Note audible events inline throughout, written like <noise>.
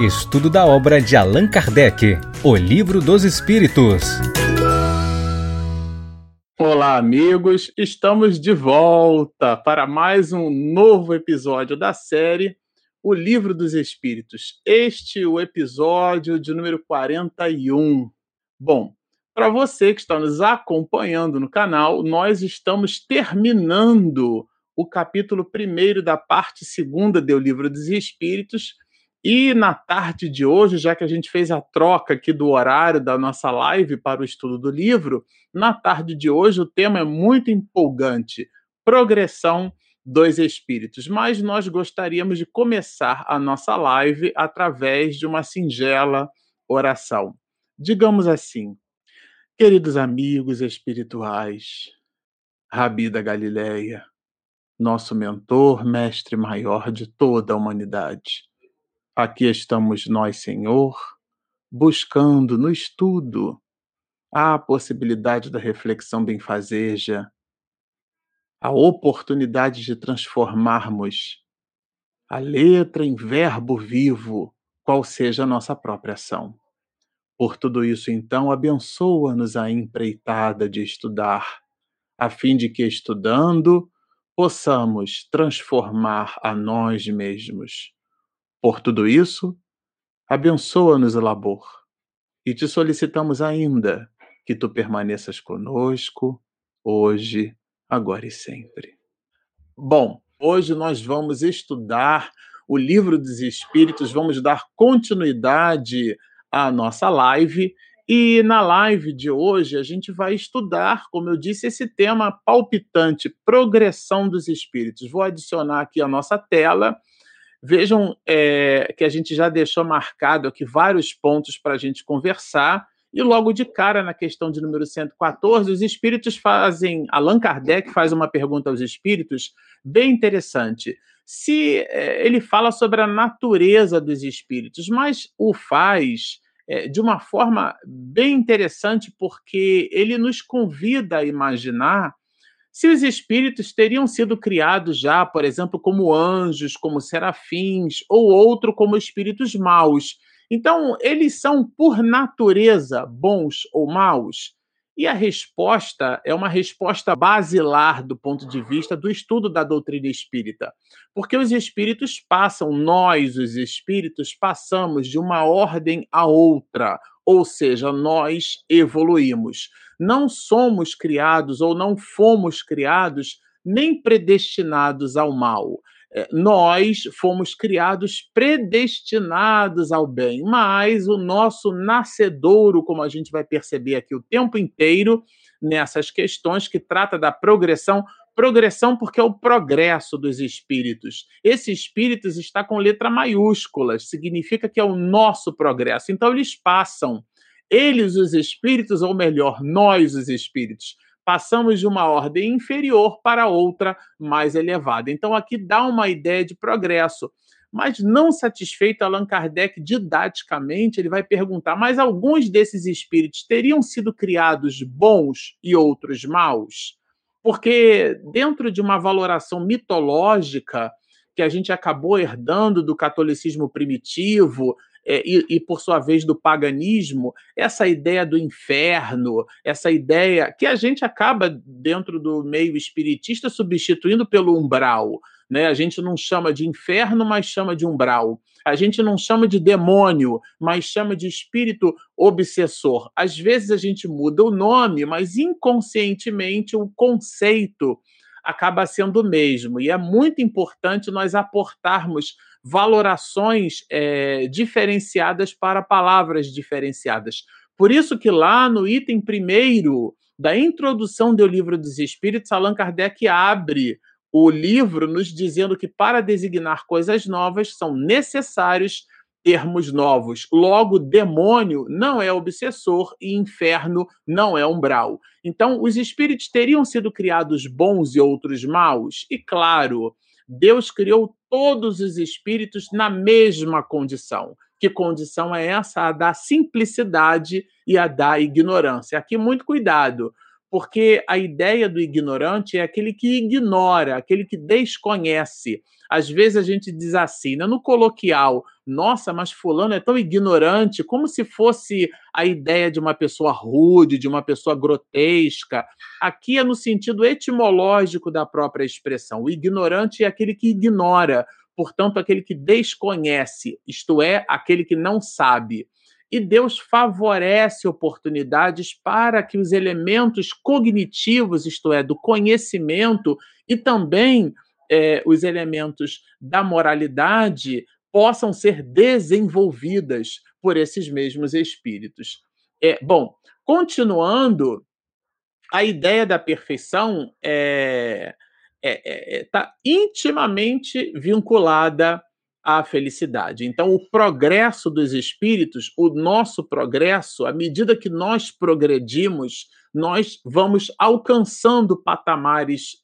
Estudo da obra de Allan Kardec, O Livro dos Espíritos. Olá, amigos! Estamos de volta para mais um novo episódio da série O Livro dos Espíritos. Este é o episódio de número 41. Bom, para você que está nos acompanhando no canal, nós estamos terminando o capítulo primeiro da parte segunda do Livro dos Espíritos. E na tarde de hoje, já que a gente fez a troca aqui do horário da nossa live para o estudo do livro, na tarde de hoje o tema é muito empolgante: progressão dos espíritos. Mas nós gostaríamos de começar a nossa live através de uma singela oração. Digamos assim: Queridos amigos espirituais, Rabi da Galileia, nosso mentor, mestre maior de toda a humanidade. Aqui estamos nós, Senhor, buscando no estudo a possibilidade da reflexão benfazeja, a oportunidade de transformarmos a letra em verbo vivo, qual seja a nossa própria ação. Por tudo isso, então, abençoa-nos a empreitada de estudar, a fim de que, estudando, possamos transformar a nós mesmos. Por tudo isso, abençoa-nos o labor e te solicitamos ainda que tu permaneças conosco, hoje, agora e sempre. Bom, hoje nós vamos estudar o Livro dos Espíritos, vamos dar continuidade à nossa live e na live de hoje a gente vai estudar, como eu disse, esse tema palpitante, progressão dos espíritos. Vou adicionar aqui a nossa tela. Vejam é, que a gente já deixou marcado aqui vários pontos para a gente conversar. E logo de cara, na questão de número 114, os espíritos fazem. Allan Kardec faz uma pergunta aos espíritos bem interessante. Se é, ele fala sobre a natureza dos espíritos, mas o faz é, de uma forma bem interessante, porque ele nos convida a imaginar se os espíritos teriam sido criados já, por exemplo, como anjos, como serafins, ou outro como espíritos maus. Então, eles são, por natureza, bons ou maus? E a resposta é uma resposta basilar do ponto de vista do estudo da doutrina espírita. Porque os espíritos passam, nós, os espíritos, passamos de uma ordem a outra, ou seja, nós evoluímos. Não somos criados ou não fomos criados nem predestinados ao mal. É, nós fomos criados predestinados ao bem, mas o nosso nascedouro, como a gente vai perceber aqui o tempo inteiro nessas questões que trata da progressão, progressão porque é o progresso dos espíritos. Esse espíritos está com letra maiúscula, significa que é o nosso progresso. Então eles passam, eles os espíritos, ou melhor, nós os espíritos, passamos de uma ordem inferior para outra mais elevada. Então, aqui dá uma ideia de progresso. Mas não satisfeito, Allan Kardec, didaticamente, ele vai perguntar: mas alguns desses espíritos teriam sido criados bons e outros maus? Porque, dentro de uma valoração mitológica que a gente acabou herdando do catolicismo primitivo, é, e, e, por sua vez, do paganismo, essa ideia do inferno, essa ideia que a gente acaba, dentro do meio espiritista, substituindo pelo umbral. Né? A gente não chama de inferno, mas chama de umbral. A gente não chama de demônio, mas chama de espírito obsessor. Às vezes a gente muda o nome, mas inconscientemente o conceito acaba sendo o mesmo. E é muito importante nós aportarmos valorações é, diferenciadas para palavras diferenciadas. Por isso que lá no item primeiro da introdução do Livro dos Espíritos, Allan Kardec abre o livro nos dizendo que para designar coisas novas são necessários termos novos. Logo, demônio não é obsessor e inferno não é umbral. Então, os espíritos teriam sido criados bons e outros maus? E claro, Deus criou todos os espíritos na mesma condição. Que condição é essa? A da simplicidade e a da ignorância. Aqui, muito cuidado, porque a ideia do ignorante é aquele que ignora, aquele que desconhece. Às vezes a gente diz assim, né, no coloquial, nossa, mas fulano é tão ignorante, como se fosse a ideia de uma pessoa rude, de uma pessoa grotesca. Aqui é no sentido etimológico da própria expressão. O ignorante é aquele que ignora, portanto, aquele que desconhece, isto é, aquele que não sabe. E Deus favorece oportunidades para que os elementos cognitivos, isto é, do conhecimento, e também é, os elementos da moralidade possam ser desenvolvidas por esses mesmos espíritos. É, bom, continuando, a ideia da perfeição está é, é, é, tá intimamente vinculada à felicidade. Então, o progresso dos espíritos, o nosso progresso, à medida que nós progredimos nós vamos alcançando patamares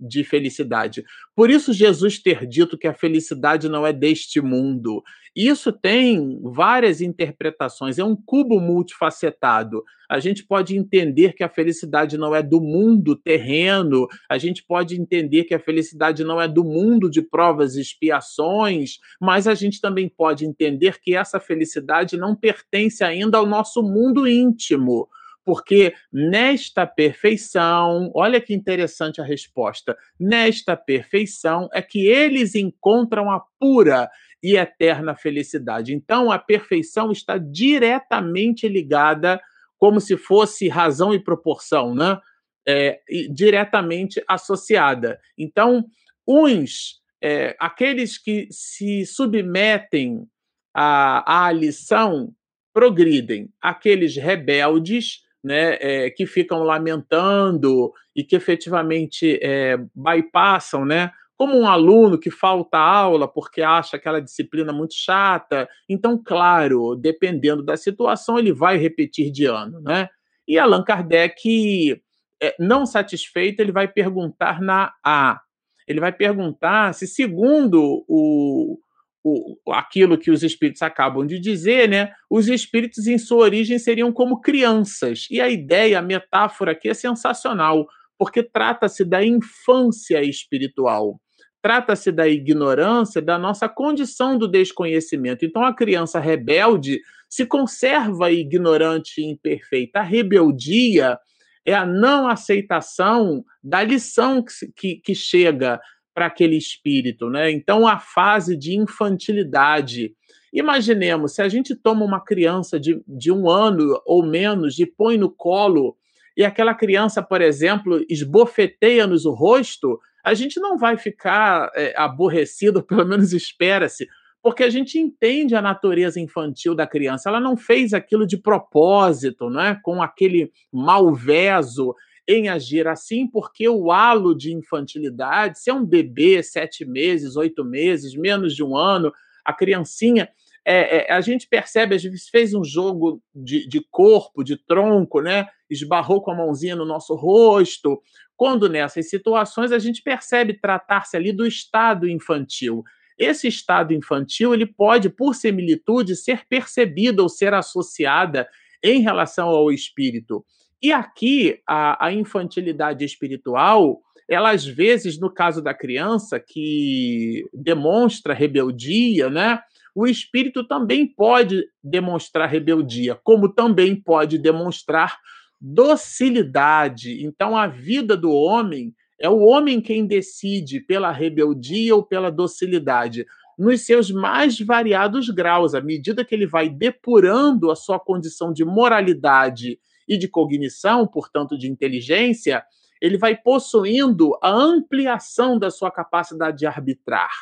de felicidade. Por isso, Jesus ter dito que a felicidade não é deste mundo. Isso tem várias interpretações, é um cubo multifacetado. A gente pode entender que a felicidade não é do mundo terreno, a gente pode entender que a felicidade não é do mundo de provas e expiações, mas a gente também pode entender que essa felicidade não pertence ainda ao nosso mundo íntimo porque nesta perfeição, olha que interessante a resposta, nesta perfeição é que eles encontram a pura e eterna felicidade. Então, a perfeição está diretamente ligada, como se fosse razão e proporção, né? É, diretamente associada. Então, uns, é, aqueles que se submetem à, à lição, progridem. Aqueles rebeldes né, é, que ficam lamentando e que efetivamente é, bypassam, né, como um aluno que falta aula porque acha aquela disciplina muito chata. Então, claro, dependendo da situação, ele vai repetir de ano. Né? E Allan Kardec, é, não satisfeito, ele vai perguntar na A. Ele vai perguntar se, segundo o, o, aquilo que os espíritos acabam de dizer, né? Os espíritos, em sua origem, seriam como crianças. E a ideia, a metáfora aqui é sensacional, porque trata-se da infância espiritual. Trata-se da ignorância, da nossa condição do desconhecimento. Então, a criança rebelde se conserva ignorante e imperfeita. A rebeldia é a não aceitação da lição que, que, que chega para aquele espírito, né? Então a fase de infantilidade. Imaginemos, se a gente toma uma criança de, de um ano ou menos e põe no colo, e aquela criança, por exemplo, esbofeteia-nos o rosto, a gente não vai ficar é, aborrecido, <laughs> pelo menos espera-se, porque a gente entende a natureza infantil da criança. Ela não fez aquilo de propósito, né? com aquele malveso em agir assim, porque o halo de infantilidade, se é um bebê, sete meses, oito meses, menos de um ano, a criancinha, é, é, a gente percebe, às vezes fez um jogo de, de corpo, de tronco, né? esbarrou com a mãozinha no nosso rosto. Quando nessas situações a gente percebe tratar-se ali do estado infantil. Esse estado infantil ele pode, por similitude, ser percebido ou ser associada em relação ao espírito. E aqui, a, a infantilidade espiritual, ela às vezes, no caso da criança que demonstra rebeldia, né? O espírito também pode demonstrar rebeldia, como também pode demonstrar docilidade. Então, a vida do homem é o homem quem decide pela rebeldia ou pela docilidade, nos seus mais variados graus, à medida que ele vai depurando a sua condição de moralidade e de cognição, portanto, de inteligência, ele vai possuindo a ampliação da sua capacidade de arbitrar,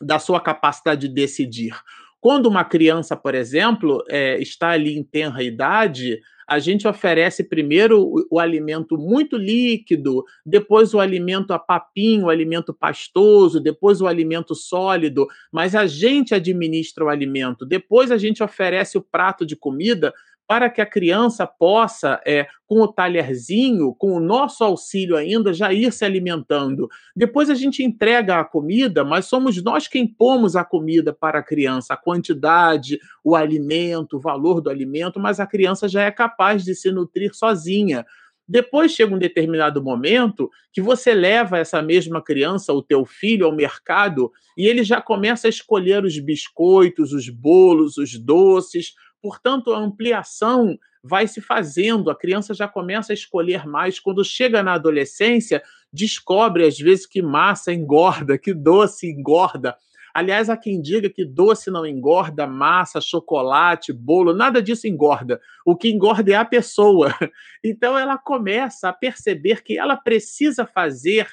da sua capacidade de decidir. Quando uma criança, por exemplo, é, está ali em tenra idade, a gente oferece primeiro o, o, alimento muito líquido, depois o alimento a papinho, o alimento pastoso, depois o alimento sólido, mas a gente administra o alimento. Depois a gente oferece o prato de comida para que a criança possa, é, com o talherzinho, com o nosso auxílio ainda, já ir se alimentando. Depois a gente entrega a comida, mas somos nós quem pomos a comida para a criança, a quantidade, o alimento, o valor do alimento, mas a criança já é capaz de se nutrir sozinha. Depois chega um determinado momento que você leva essa mesma criança, o teu filho, ao mercado e ele já começa a escolher os biscoitos, os bolos, os doces. Portanto, a ampliação vai se fazendo, a criança já começa a escolher mais. Quando chega na adolescência, descobre às vezes que massa engorda, que doce engorda. Aliás, há quem diga que doce não engorda, massa, chocolate, bolo, nada disso engorda. O que engorda é a pessoa. <laughs> Então ela começa a perceber que ela precisa fazer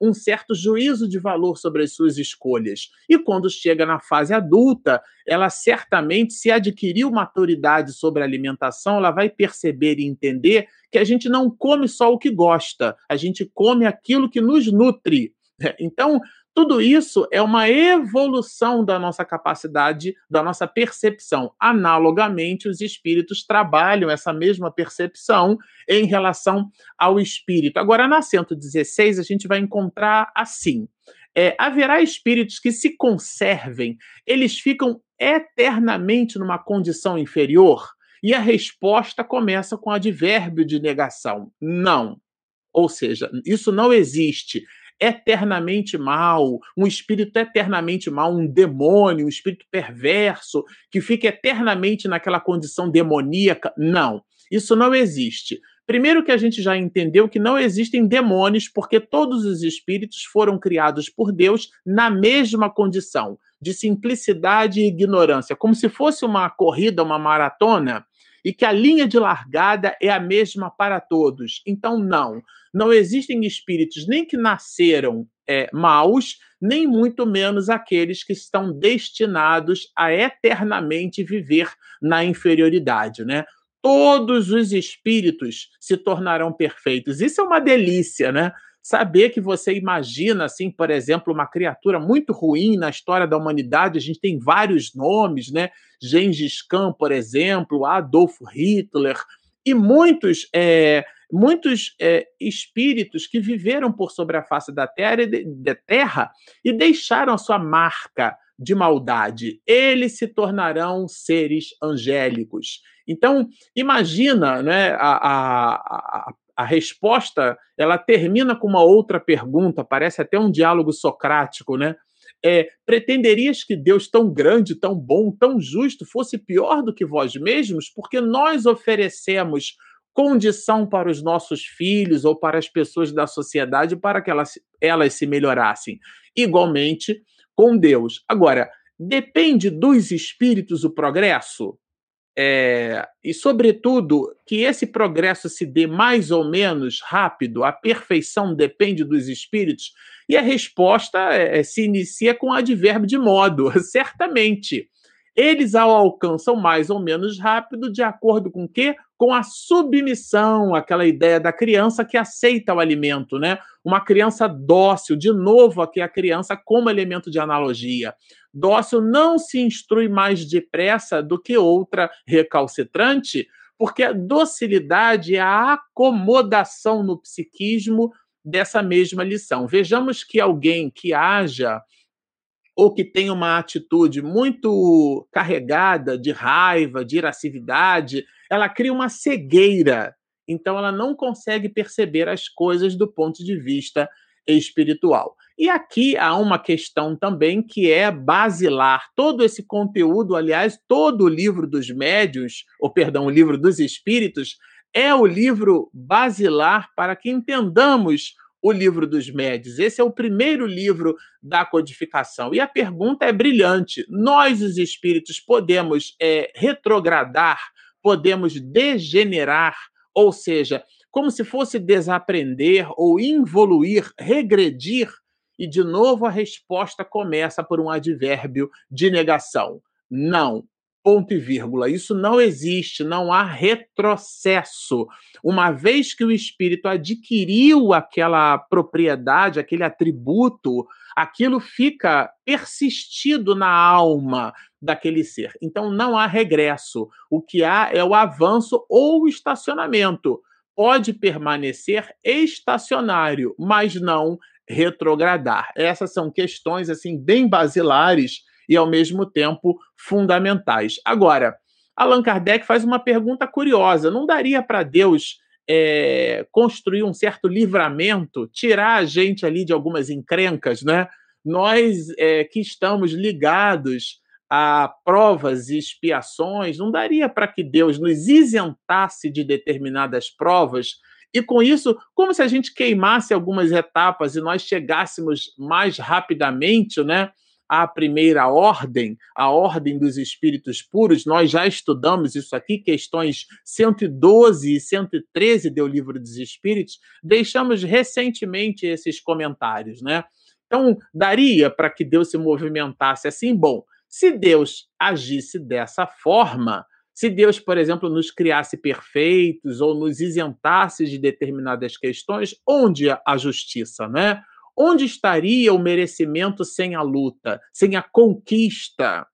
um certo juízo de valor sobre as suas escolhas. E quando chega na fase adulta, ela certamente, se adquiriu maturidade sobre a alimentação, ela vai perceber e entender que a gente não come só o que gosta, a gente come aquilo que nos nutre. <laughs> Então, tudo isso é uma evolução da nossa capacidade, da nossa percepção. Analogamente, os espíritos trabalham essa mesma percepção em relação ao espírito. Agora, na 116, a gente vai encontrar assim: é, haverá espíritos que se conservem, eles ficam eternamente numa condição inferior? E a resposta começa com advérbio de negação: não. Ou seja, isso não existe eternamente mal, um espírito eternamente mal, um demônio, um espírito perverso, que fica eternamente naquela condição demoníaca. Não, isso não existe. Primeiro que a gente já entendeu que não existem demônios, porque todos os espíritos foram criados por Deus na mesma condição de simplicidade e ignorância, como se fosse uma corrida, uma maratona, e que a linha de largada é a mesma para todos. Então, não, não existem espíritos nem que nasceram é, maus, nem muito menos aqueles que estão destinados a eternamente viver na inferioridade, né? Todos os espíritos se tornarão perfeitos. Isso é uma delícia, né? Saber que você imagina, assim, por exemplo, uma criatura muito ruim na história da humanidade, a gente tem vários nomes, né? Gengis Khan, por exemplo, Adolf Hitler, e muitos, é, muitos é, espíritos que viveram por sobre a face da terra, da terra e deixaram a sua marca de maldade. Eles se tornarão seres angélicos. Então, imagina né, a, a, a, a resposta ela termina com uma outra pergunta, parece até um diálogo socrático, né? É, pretenderias que Deus tão grande, tão bom, tão justo fosse pior do que vós mesmos? Porque nós oferecemos condição para os nossos filhos ou para as pessoas da sociedade para que elas, elas se melhorassem. Igualmente com Deus. Agora, depende dos espíritos o progresso? É, e, sobretudo, que esse progresso se dê mais ou menos rápido, a perfeição depende dos espíritos, e a resposta é, se inicia com o advérbio de modo, <laughs> certamente. Eles ao alcançam mais ou menos rápido, de acordo com o quê? Com a submissão, aquela ideia da criança que aceita o alimento, né? Uma criança dócil, de novo aqui a criança como elemento de analogia dócil não se instrui mais depressa do que outra recalcitrante, porque a docilidade é a acomodação no psiquismo dessa mesma lição. Vejamos que alguém que haja ou que tenha uma atitude muito carregada de raiva, de irascividade, ela cria uma cegueira. Então ela não consegue perceber as coisas do ponto de vista espiritual. E aqui há uma questão também que é basilar. Todo esse conteúdo, aliás, todo o livro dos médios, ou perdão, o livro dos espíritos, é o livro basilar para que entendamos o livro dos médios. Esse é o primeiro livro da codificação. E a pergunta é brilhante: nós, os espíritos, podemos é, retrogradar, podemos degenerar, ou seja, como se fosse desaprender ou involuir, regredir e de novo a resposta começa por um advérbio de negação. Não. Ponto e vírgula. Isso não existe, não há retrocesso. Uma vez que o espírito adquiriu aquela propriedade, aquele atributo, aquilo fica persistido na alma daquele ser. Então não há regresso. O que há é o avanço ou estacionamento. Pode permanecer estacionário, mas não retrogradar. Essas são questões assim bem basilares e ao mesmo tempo fundamentais. Agora, Allan Kardec faz uma pergunta curiosa: não daria para Deus é, construir um certo livramento, tirar a gente ali de algumas encrencas, né? Nós é, que estamos ligados a provas e expiações, não daria para que Deus nos isentasse de determinadas provas e com isso, como se a gente queimasse algumas etapas e nós chegássemos mais rapidamente, né? à primeira ordem, a ordem dos espíritos puros, nós já estudamos isso aqui, questões 112 e 113 do Livro dos Espíritos, deixamos recentemente esses comentários, né? Então, daria para que Deus se movimentasse assim? Bom, se Deus agisse dessa forma, se Deus, por exemplo, nos criasse perfeitos ou nos isentasse de determinadas questões, onde a justiça, né? Onde estaria o merecimento sem a luta, sem a conquista?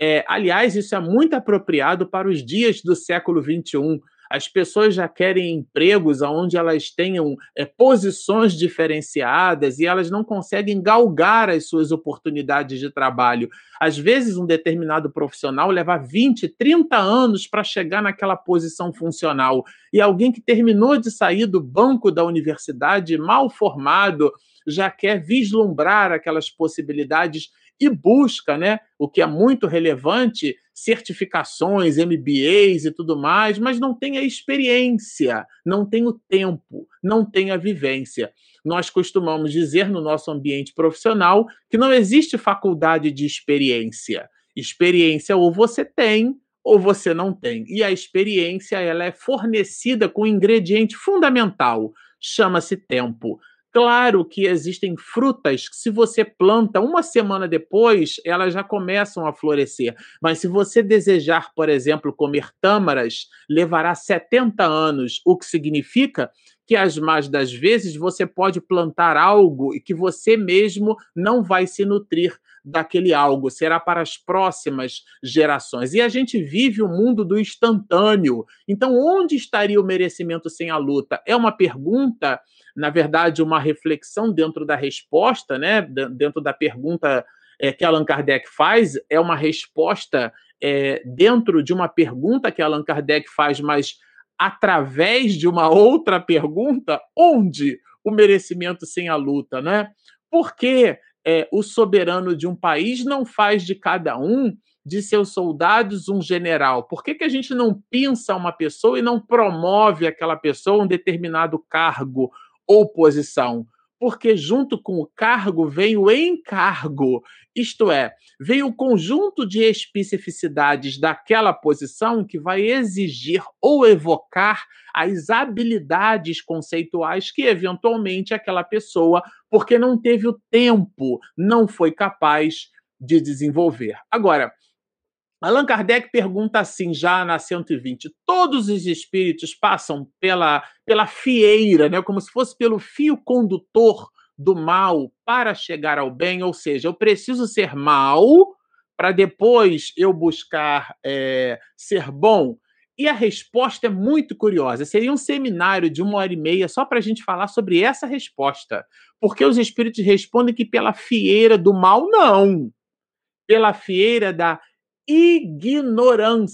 É, aliás, isso é muito apropriado para os dias do século XXI, as pessoas já querem empregos onde elas tenham é, posições diferenciadas e elas não conseguem galgar as suas oportunidades de trabalho. Às vezes, um determinado profissional leva 20, 30 anos para chegar naquela posição funcional. E alguém que terminou de sair do banco da universidade mal formado já quer vislumbrar aquelas possibilidades e busca, né, o que é muito relevante, certificações, MBAs e tudo mais, mas não tem a experiência, não tem o tempo, não tem a vivência. Nós costumamos dizer no nosso ambiente profissional que não existe faculdade de experiência. Experiência ou você tem ou você não tem. E a experiência ela é fornecida com um ingrediente fundamental, chama-se tempo. Claro que existem frutas que, se você planta uma semana depois, elas já começam a florescer. Mas se você desejar, por exemplo, comer tâmaras, levará 70 anos, o que significa que, as mais das vezes, você pode plantar algo e que você mesmo não vai se nutrir daquele algo, será para as próximas gerações. E a gente vive o mundo do instantâneo. Então, onde estaria o merecimento sem a luta? É uma pergunta na verdade, uma reflexão dentro da resposta, né? dentro da pergunta é, que Allan Kardec faz, é uma resposta é, dentro de uma pergunta que Allan Kardec faz, mas através de uma outra pergunta, onde o merecimento sem a luta, né? Por que é, o soberano de um país não faz de cada um de seus soldados um general? Por que, que a gente não pinça uma pessoa e não promove aquela pessoa um determinado cargo ou posição, porque junto com o cargo vem o encargo, isto é, vem o conjunto de especificidades daquela posição que vai exigir ou evocar as habilidades conceituais que eventualmente aquela pessoa, porque não teve o tempo, não foi capaz de desenvolver. Agora, Allan Kardec pergunta assim, já na 120, todos os espíritos passam pela, pela fieira, né, como se fosse pelo fio condutor do mal para chegar ao bem, ou seja, eu preciso ser mal para depois eu buscar é, ser bom? E a resposta é muito curiosa. Seria um seminário de uma hora e meia só para a gente falar sobre essa resposta. Porque os espíritos respondem que pela fieira do mal, não. Pela fieira da ignorância.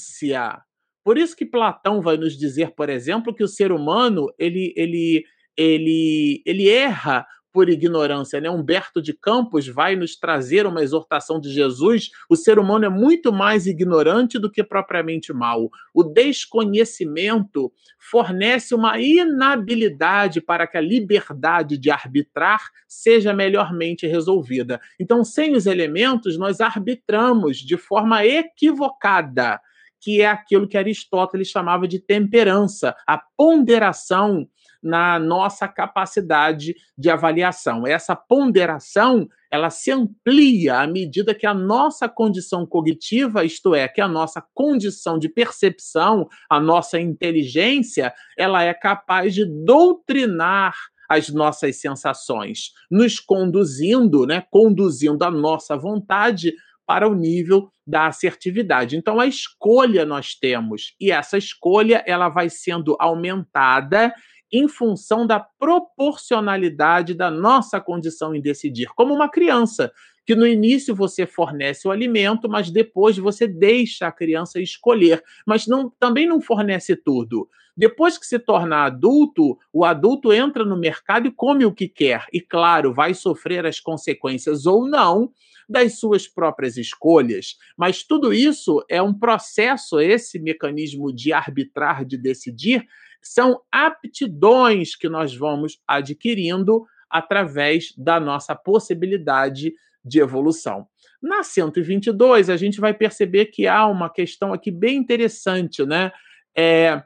Por isso que Platão vai nos dizer, por exemplo, que o ser humano ele, ele, ele, ele erra por ignorância. Né? Humberto de Campos vai nos trazer uma exortação de Jesus. O ser humano é muito mais ignorante do que propriamente mal. O desconhecimento fornece uma inabilidade para que a liberdade de arbitrar seja melhormente resolvida. Então, sem os elementos, nós arbitramos de forma equivocada que é aquilo que Aristóteles chamava de temperança, a ponderação na nossa capacidade de avaliação. Essa ponderação, ela se amplia à medida que a nossa condição cognitiva, isto é, que a nossa condição de percepção, a nossa inteligência, ela é capaz de doutrinar as nossas sensações, nos conduzindo, né, conduzindo a nossa vontade para o nível da assertividade. Então a escolha nós temos e essa escolha ela vai sendo aumentada em função da proporcionalidade da nossa condição em decidir, como uma criança, que no início você fornece o alimento, mas depois você deixa a criança escolher, mas não, também não fornece tudo. Depois que se torna adulto, o adulto entra no mercado e come o que quer. E, claro, vai sofrer as consequências ou não das suas próprias escolhas. Mas tudo isso é um processo, esse mecanismo de arbitrar, de decidir, são aptidões que nós vamos adquirindo através da nossa possibilidade de evolução. Na 122, a gente vai perceber que há uma questão aqui bem interessante, né? É,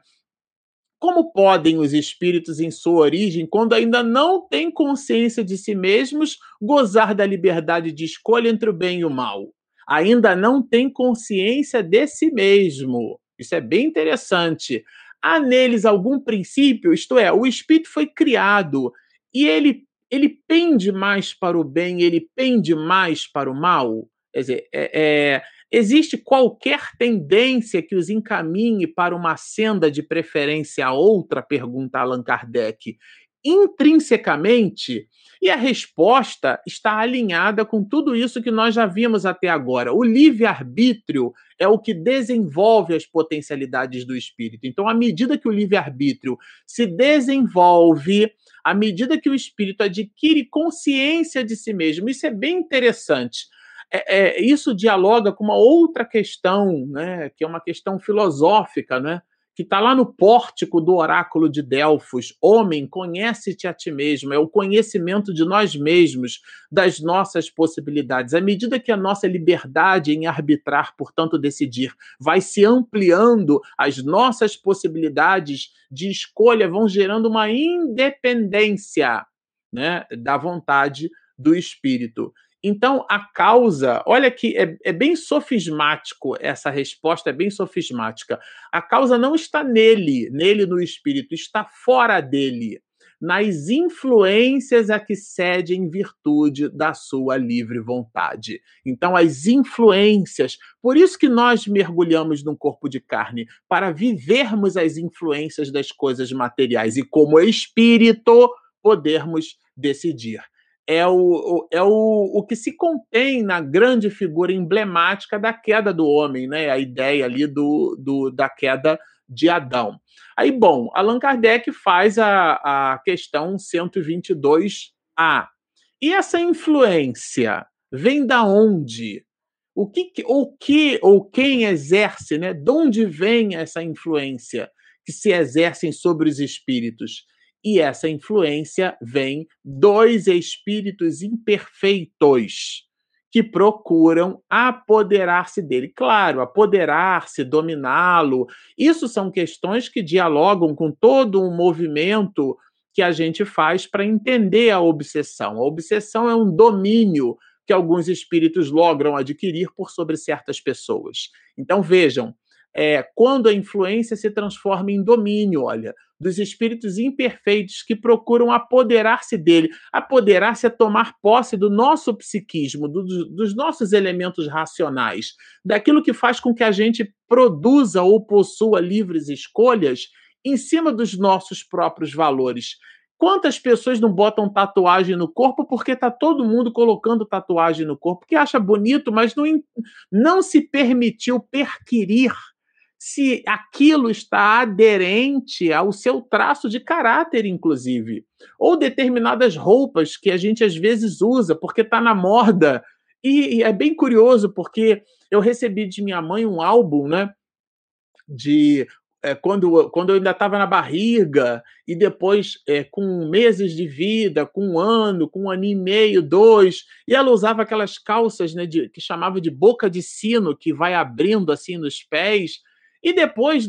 como podem os espíritos, em sua origem, quando ainda não têm consciência de si mesmos, gozar da liberdade de escolha entre o bem e o mal? Ainda não têm consciência de si mesmo. Isso é bem interessante. Há neles algum princípio, isto é, o espírito foi criado e ele, ele pende mais para o bem, ele pende mais para o mal? Quer dizer, é, é Existe qualquer tendência que os encaminhe para uma senda de preferência a outra? Pergunta Allan Kardec. Intrinsecamente, e a resposta está alinhada com tudo isso que nós já vimos até agora. O livre-arbítrio é o que desenvolve as potencialidades do espírito. Então, à medida que o livre-arbítrio se desenvolve, à medida que o espírito adquire consciência de si mesmo, isso é bem interessante é, é, isso dialoga com uma outra questão, né, que é uma questão filosófica, né, que está lá no pórtico do oráculo de Delfos. Homem, conhece-te a ti mesmo, é o conhecimento de nós mesmos, das nossas possibilidades. À medida que a nossa liberdade em arbitrar, portanto, decidir, vai se ampliando, as nossas possibilidades de escolha vão gerando uma independência né, da vontade do espírito. Então, a causa, olha que é, é, bem sofismático essa resposta, é bem sofismática. A causa não está nele, nele no espírito, está fora dele, nas influências a que cede em virtude da sua livre vontade. Então, as influências, por isso que nós mergulhamos num corpo de carne, para vivermos as influências das coisas materiais e, como espírito, podermos decidir é o, é o, o que se contém na grande figura emblemática da queda do homem, né? A ideia ali do, do, da queda de Adão. Aí, bom, Allan Kardec faz a, a questão 122A. E essa influência vem da onde? O que, o que ou quem exerce, né? De onde vem essa influência que se exercem sobre os espíritos? E essa influência vem dos espíritos imperfeitos que procuram apoderar-se dele. Claro, apoderar-se, dominá-lo, isso são questões que dialogam com todo um movimento que a gente faz para entender a obsessão. A obsessão é um domínio que alguns espíritos logram adquirir por sobre certas pessoas. Então vejam, é, quando a influência se transforma em domínio, olha, dos espíritos imperfeitos que procuram apoderar-se dele. Apoderar-se é tomar posse do nosso psiquismo, do, dos nossos elementos racionais, daquilo que faz com que a gente produza ou possua livres escolhas em cima dos nossos próprios valores. Quantas pessoas não botam tatuagem no corpo porque está todo mundo colocando tatuagem no corpo, que acha bonito, mas não, não se permitiu perquirir se aquilo está aderente ao seu traço de caráter, inclusive. Ou determinadas roupas que a gente às vezes usa porque está na moda. E, e, é bem curioso, porque eu recebi de minha mãe um álbum, né? De é, quando, quando eu ainda estava na barriga, e depois é, com meses de vida, com um ano, com um ano e meio, dois, e ela usava aquelas calças né, de, que chamava de boca de sino, que vai abrindo assim nos pés e depois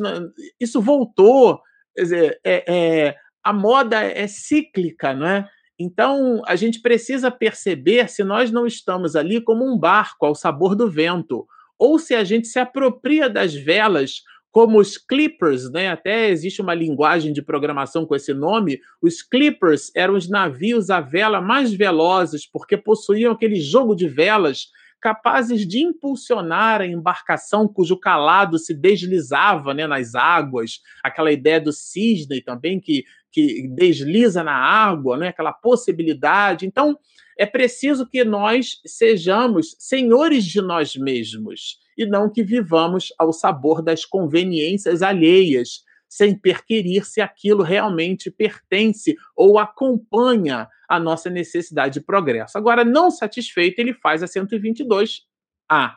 isso voltou. Quer dizer, é, é, a moda é cíclica, não é? Então, a gente precisa perceber se nós não estamos ali como um barco ao sabor do vento, ou se a gente se apropria das velas como os clippers, né? Até existe uma linguagem de programação com esse nome. Os clippers eram os navios à vela mais velozes, porque possuíam aquele jogo de velas capazes de impulsionar a embarcação cujo calado se deslizava né, nas águas, aquela ideia do cisne também que, que desliza na água, né, aquela possibilidade. Então, é preciso que nós sejamos senhores de nós mesmos e não que vivamos ao sabor das conveniências alheias, sem perquirir se aquilo realmente pertence ou acompanha a nossa necessidade de progresso. Agora, não satisfeito, ele faz a 122A.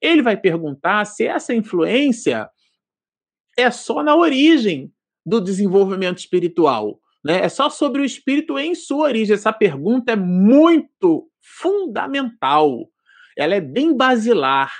Ele vai perguntar se essa influência é só na origem do desenvolvimento espiritual. Né? É só sobre o espírito em sua origem. Essa pergunta é muito fundamental. Ela é bem basilar.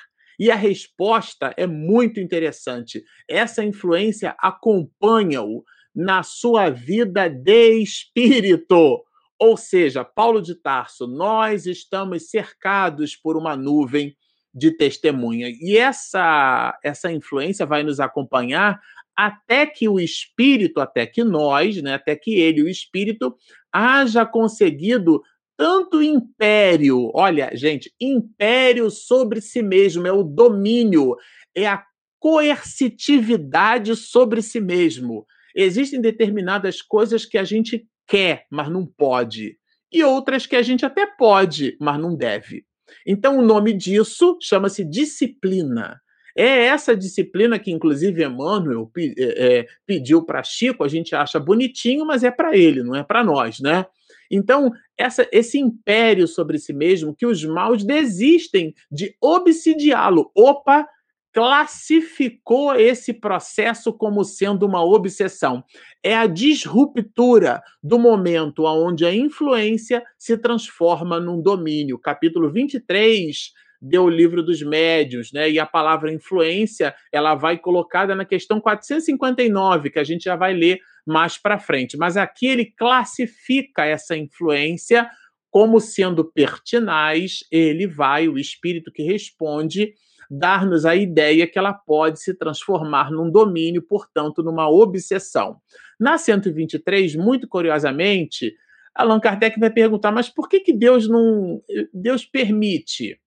E a resposta é muito interessante. Essa influência acompanha-o na sua vida de espírito. Ou seja, Paulo de Tarso, nós estamos cercados por uma nuvem de testemunha. E essa essa influência vai nos acompanhar até que o espírito, até que nós, né, até que ele, o espírito, haja conseguido tanto império, olha, gente, império sobre si mesmo, é o domínio, é a coercitividade sobre si mesmo. Existem determinadas coisas que a gente quer, mas não pode, e outras que a gente até pode, mas não deve. Então, o nome disso chama-se disciplina. É essa disciplina que, inclusive, Emmanuel é, é, pediu para Chico, a gente acha bonitinho, mas é para ele, não é para nós, né? Então, essa, esse império sobre si mesmo, que os maus desistem de obsidiá-lo. Opa, classificou esse processo como sendo uma obsessão. É a disruptura do momento onde a influência se transforma num domínio. Capítulo 23 deu o livro dos médios, né? E a palavra influência, ela vai colocada na questão 459, que a gente já vai ler mais para frente. Mas aqui ele classifica essa influência como sendo pertinaz, ele vai, o espírito que responde, dar-nos a ideia que ela pode se transformar num domínio, portanto, numa obsessão. Na 123, muito curiosamente, Allan Kardec vai perguntar: mas por que, que Deus não. Deus permite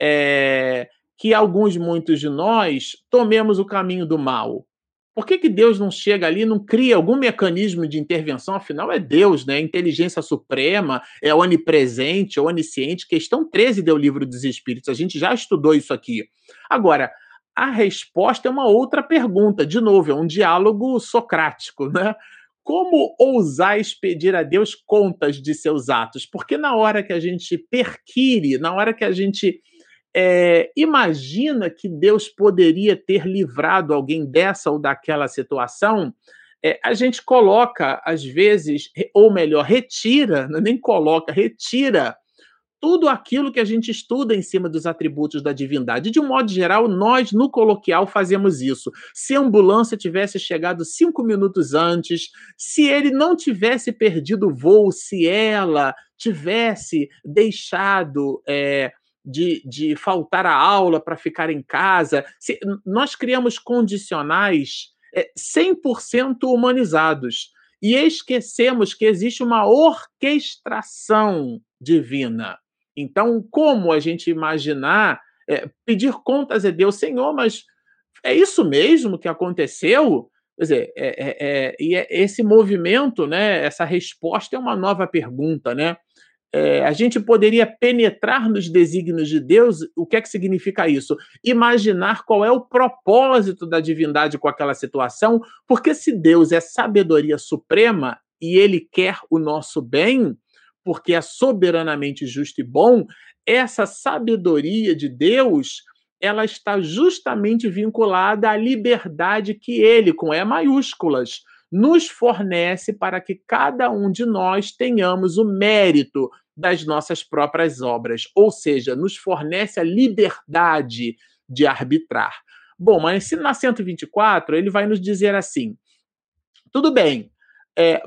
é, que alguns, muitos de nós, tomemos o caminho do mal? Por que, que Deus não chega ali, não cria algum mecanismo de intervenção? Afinal, é Deus, né? Inteligência suprema, é onipresente, onisciente. Questão 13 do livro dos Espíritos. A gente já estudou isso aqui. Agora, a resposta é uma outra pergunta. De novo, é um diálogo socrático, né? Como ousar expedir a Deus contas de seus atos? Porque na hora que a gente perquire, na hora que a gente é, imagina que Deus poderia ter livrado alguém dessa ou daquela situação. É, a gente coloca, às vezes, ou melhor, retira, <laughs> nem coloca, retira tudo aquilo que a gente estuda em cima dos atributos da divindade. De um modo geral, nós, no coloquial, fazemos isso. Se a ambulância tivesse chegado cinco minutos antes, se ele não tivesse perdido o voo, se ela tivesse deixado. É, de, de faltar a aula para ficar em casa. Se, nós criamos condicionais é, 100% humanizados e esquecemos que existe uma orquestração divina. Então, como a gente imaginar é, pedir contas a Deus, Senhor, mas é isso mesmo que aconteceu? Quer dizer, é, é, é, e é, esse movimento, né, essa resposta é uma nova pergunta, né? É, a gente poderia penetrar nos desígnios de Deus. O que é que significa isso? Imaginar qual é o propósito da divindade com aquela situação, porque se Deus é sabedoria suprema e ele quer o nosso bem, porque é soberanamente justo e bom, essa sabedoria de Deus ela está justamente vinculada à liberdade que ele, com E maiúsculas, nos fornece para que cada um de nós tenhamos o mérito das nossas próprias obras, ou seja, nos fornece a liberdade de arbitrar. Bom, mas se na 124 ele vai nos dizer assim: tudo bem, é,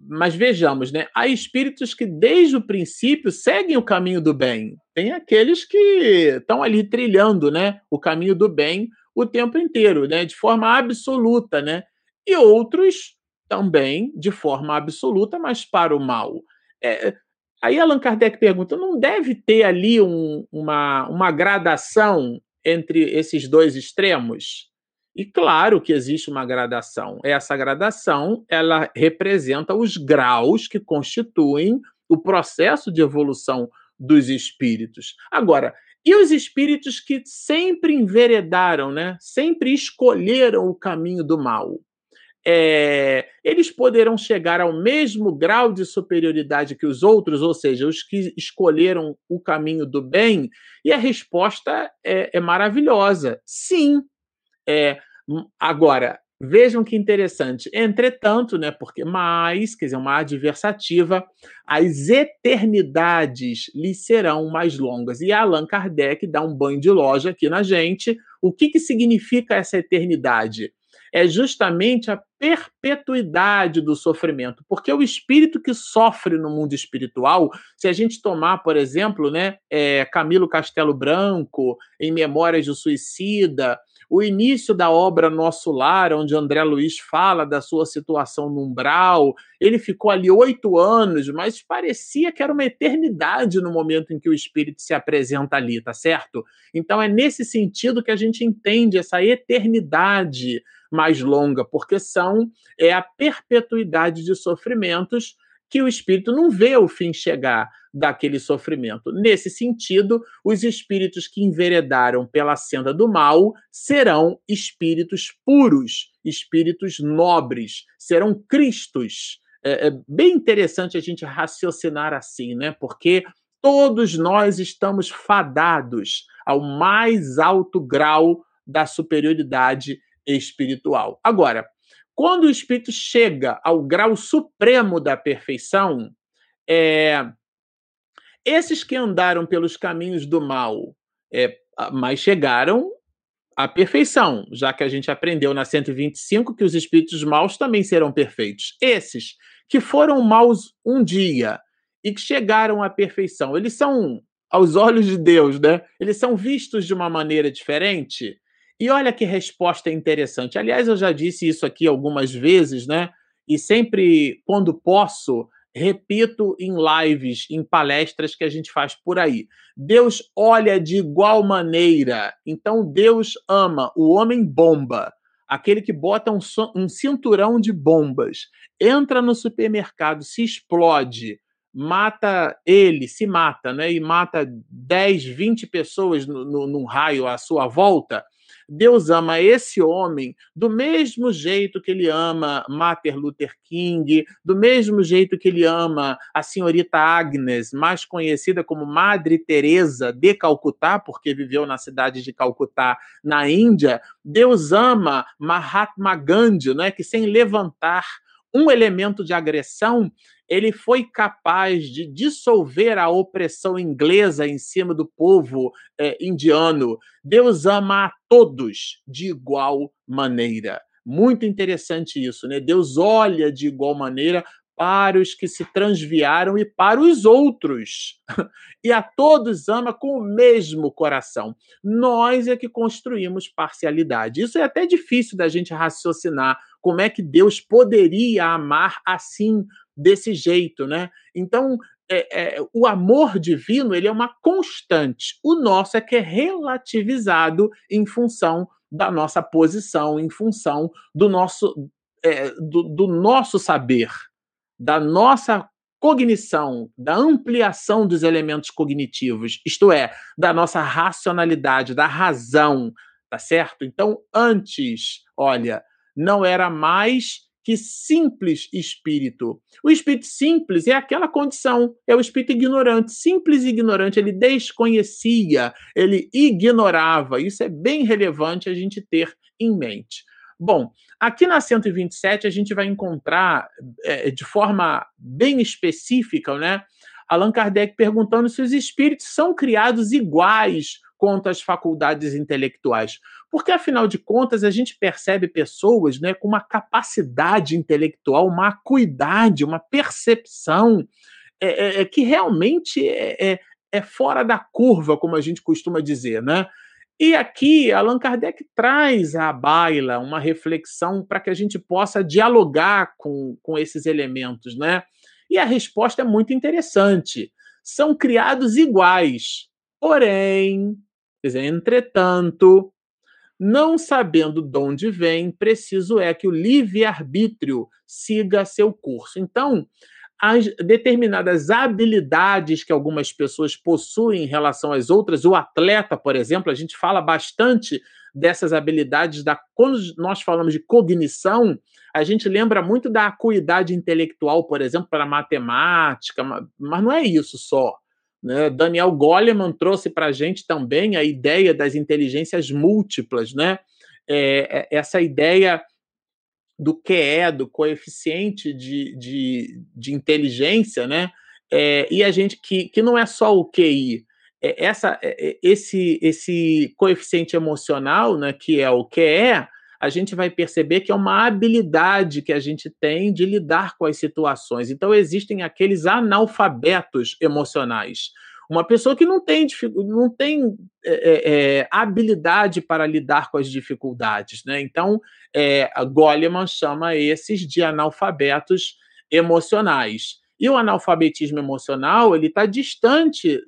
mas vejamos, né? Há espíritos que desde o princípio seguem o caminho do bem. Tem aqueles que estão ali trilhando, né, o caminho do bem o tempo inteiro, né, de forma absoluta, né? E outros também de forma absoluta, mas para o mal. É, aí Allan Kardec pergunta: não deve ter ali um, uma, uma gradação entre esses dois extremos? E claro que existe uma gradação. Essa gradação ela representa os graus que constituem o processo de evolução dos espíritos. Agora, e os espíritos que sempre enveredaram, né? Sempre escolheram o caminho do mal? É, eles poderão chegar ao mesmo grau de superioridade que os outros, ou seja, os que escolheram o caminho do bem? E a resposta é, é maravilhosa: sim. É, agora, Vejam que interessante. Entretanto, né, porque mais, quer dizer, uma adversativa, as eternidades lhe serão mais longas. E Allan Kardec dá um banho de loja aqui na gente. O que, que significa essa eternidade? É justamente a perpetuidade do sofrimento, porque o espírito que sofre no mundo espiritual, se a gente tomar, por exemplo, né, é, Camilo Castelo Branco, em Memórias do Suicida, o início da obra Nosso Lar, onde André Luiz fala da sua situação no umbral, ele ficou ali oito anos, mas parecia que era uma eternidade no momento em que o espírito se apresenta ali, tá certo? Então é nesse sentido que a gente entende essa eternidade mais longa, porque são é a perpetuidade de sofrimentos que o espírito não vê o fim chegar daquele sofrimento. Nesse sentido, os espíritos que enveredaram pela senda do mal serão espíritos puros, espíritos nobres, serão cristos. É, é bem interessante a gente raciocinar assim, né? Porque todos nós estamos fadados ao mais alto grau da superioridade espiritual. Agora, quando o espírito chega ao grau supremo da perfeição, é, esses que andaram pelos caminhos do mal, é, mas chegaram à perfeição, já que a gente aprendeu na 125 que os espíritos maus também serão perfeitos. Esses que foram maus um dia e que chegaram à perfeição, eles são, aos olhos de Deus, né? Eles são vistos de uma maneira diferente. E olha que resposta interessante. Aliás, eu já disse isso aqui algumas vezes, né? E sempre, quando posso, repito em lives, em palestras que a gente faz por aí. Deus olha de igual maneira. Então, Deus ama o homem bomba, aquele que bota um, um cinturão de bombas, entra no supermercado, se explode, mata ele, se mata, né? E mata 10, 20 pessoas no, num raio à sua volta Deus ama esse homem do mesmo jeito que ele ama Martin Luther King, do mesmo jeito que ele ama a senhorita Agnes, mais conhecida como Madre Teresa de Calcutá, porque viveu na cidade de Calcutá, na Índia. Deus ama Mahatma Gandhi, né, que sem levantar um elemento de agressão, ele foi capaz de dissolver a opressão inglesa em cima do povo é, indiano. Deus ama a todos de igual maneira. Muito interessante isso, né? Deus olha de igual maneira para os que se transviaram e para os outros. <laughs> E a todos ama com o mesmo coração. Nós é que construímos parcialidade. Isso é até difícil da gente raciocinar como é que Deus poderia amar assim, desse jeito, né? Então, é, é, o amor divino ele é uma constante. O nosso é que é relativizado em função da nossa posição, em função do nosso, é, do, do nosso saber, da nossa cognição, da ampliação dos elementos cognitivos, isto é, da nossa racionalidade, da razão, tá certo? Então, antes, olha, não era mais que simples espírito. O espírito simples é aquela condição, é o espírito ignorante. Simples e ignorante, ele desconhecia, ele ignorava. Isso é bem relevante a gente ter em mente. Bom, aqui na 127 a gente vai encontrar é, de forma bem específica, né? Allan Kardec perguntando se os espíritos são criados iguais quanto às faculdades intelectuais. Porque, afinal de contas, a gente percebe pessoas né, com uma capacidade intelectual, uma acuidade, uma percepção é, é, é que realmente é, é, é fora da curva, como a gente costuma dizer, né? E aqui Allan Kardec traz à baila uma reflexão para que a gente possa dialogar com, com esses elementos, né? E a resposta é muito interessante. São criados iguais, porém, quer dizer, entretanto, não sabendo de onde vem, preciso é que o livre-arbítrio siga seu curso. Então, as determinadas habilidades que algumas pessoas possuem em relação às outras. O atleta, por exemplo, a gente fala bastante dessas habilidades da quando nós falamos de cognição, a gente lembra muito da acuidade intelectual, por exemplo, para matemática, mas não é isso só. Né? Daniel Goleman trouxe para a gente também a ideia das inteligências múltiplas, né? É, é, essa ideia do QE, do coeficiente de, de, de inteligência, né? É, e a gente que, que não é só o QI, é essa, é, é, esse, esse coeficiente emocional, né, que é o QE, a gente vai perceber que é uma habilidade que a gente tem de lidar com as situações. Então, existem aqueles analfabetos emocionais. Uma pessoa que não tem, não tem é, é, habilidade para lidar com as dificuldades. Né? Então, é, Goleman chama esses de analfabetos emocionais. E o analfabetismo emocional ele está distante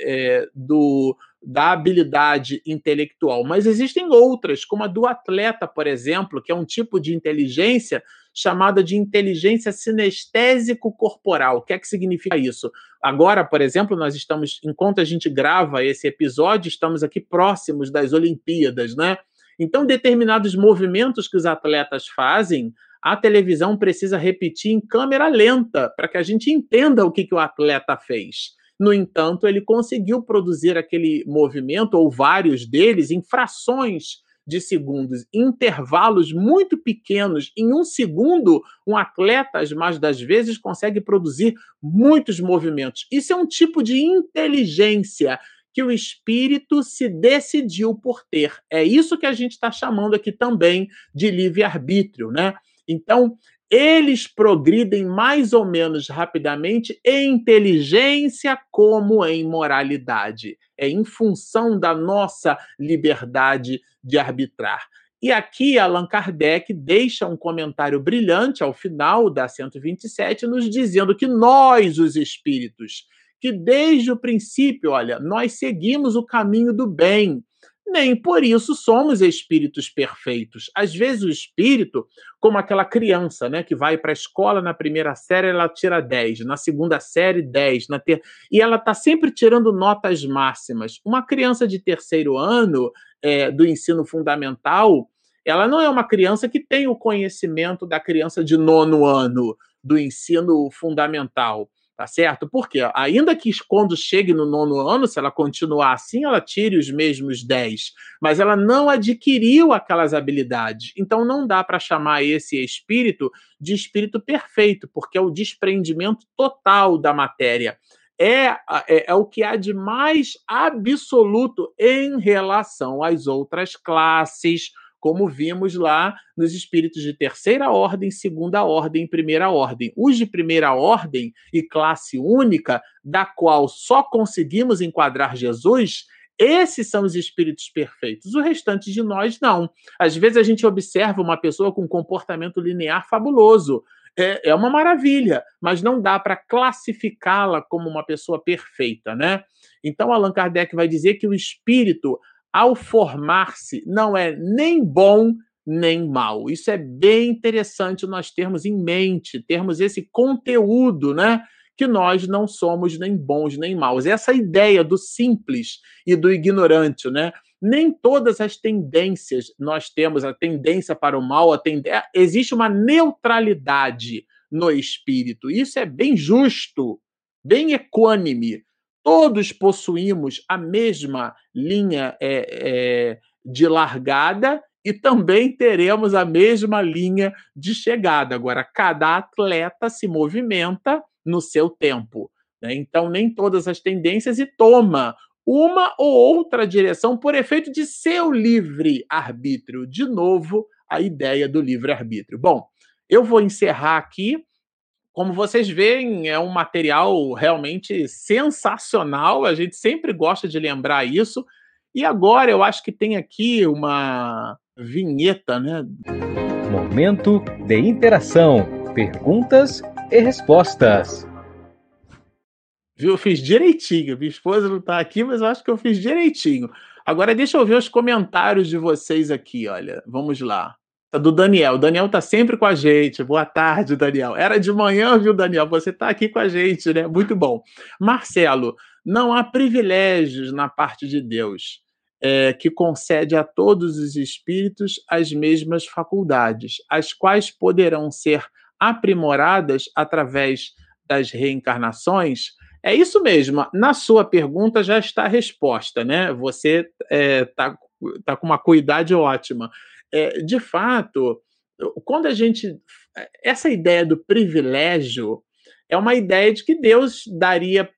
é, do, da habilidade intelectual, mas existem outras, como a do atleta, por exemplo, que é um tipo de inteligência chamada de inteligência sinestésico-corporal. O que é que significa isso? Agora, por exemplo, nós estamos, enquanto a gente grava esse episódio, estamos aqui próximos das Olimpíadas, né? Então, determinados movimentos que os atletas fazem, a televisão precisa repetir em câmera lenta para que a gente entenda o que, que o atleta fez. No entanto, ele conseguiu produzir aquele movimento, ou vários deles, em frações de segundos, intervalos muito pequenos. Em um segundo, um atleta, as mais das vezes, consegue produzir muitos movimentos. Isso é um tipo de inteligência que o espírito se decidiu por ter. É isso que a gente está chamando aqui também de livre-arbítrio, né? Então, eles progridem mais ou menos rapidamente em inteligência como em moralidade. É em função da nossa liberdade de arbitrar. E aqui Allan Kardec deixa um comentário brilhante ao final da 127, nos dizendo que nós, os espíritos, que desde o princípio, olha, nós seguimos o caminho do bem, nem por isso somos espíritos perfeitos. Às vezes o espírito, como aquela criança, né, que vai para a escola na primeira série, ela tira 10, na segunda série 10, na ter... e ela está sempre tirando notas máximas. Uma criança de terceiro ano é, do ensino fundamental, ela não é uma criança que tem o conhecimento da criança de nono ano do ensino fundamental. Tá certo? Porque ainda que quando chegue no nono ano, se ela continuar assim, ela tire os mesmos 10, mas ela não adquiriu aquelas habilidades. Então não dá para chamar esse espírito de espírito perfeito, porque é o desprendimento total da matéria. É, é, é, o que há de mais absoluto em relação às outras classes, como vimos lá nos espíritos de terceira ordem, segunda ordem, primeira ordem. Os de primeira ordem e classe única, da qual só conseguimos enquadrar Jesus, esses são os espíritos perfeitos. O restante de nós, não. Às vezes a gente observa uma pessoa com um comportamento linear fabuloso. É, é uma maravilha, mas não dá para classificá-la como uma pessoa perfeita, né? Então, Allan Kardec vai dizer que o espírito ao formar-se, não é nem bom nem mal. Isso é bem interessante nós termos em mente, termos esse conteúdo, né? Que nós não somos nem bons nem maus. Essa ideia do simples e do ignorante, né? Nem todas as tendências nós temos a tendência para o mal, a tend... existe uma neutralidade no espírito. Isso é bem justo, bem equânime todos possuímos a mesma linha é, é, de largada e também teremos a mesma linha de chegada. Agora, cada atleta se movimenta no seu tempo. Né? Então, nem todas as tendências e toma uma ou outra direção por efeito de seu livre-arbítrio. De novo, a ideia do livre-arbítrio. Bom, eu vou encerrar aqui como vocês veem, é um material realmente sensacional. A gente sempre gosta de lembrar isso. E agora eu acho que tem aqui uma vinheta, né? Momento de interação, perguntas e respostas. Viu? Eu fiz direitinho. Minha esposa não está aqui, mas eu acho que eu fiz direitinho. Agora deixa eu ver os comentários de vocês aqui, olha. Vamos lá. Do Daniel. O Daniel tá sempre com a gente. Boa tarde, Daniel. Era de manhã, viu, Daniel? Você tá aqui com a gente, né? Muito bom. Marcelo, não há privilégios na parte de Deus é, que concede a todos os espíritos as mesmas faculdades, as quais poderão ser aprimoradas através das reencarnações. É isso mesmo. Na sua pergunta já está a resposta, né? Você está é, tá, tá com uma cuidade ótima é, de fato, quando a gente. Essa ideia do privilégio é uma ideia de que Deus daria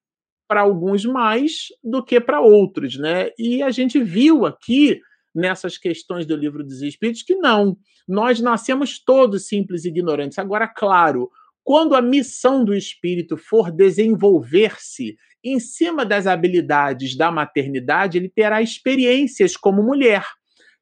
para alguns mais do que para outros, né? E a gente viu aqui nessas questões do livro dos Espíritos que não. Nós nascemos todos simples e ignorantes. Agora, claro, quando a missão do espírito for desenvolver-se em cima das habilidades da maternidade, ele terá experiências como mulher.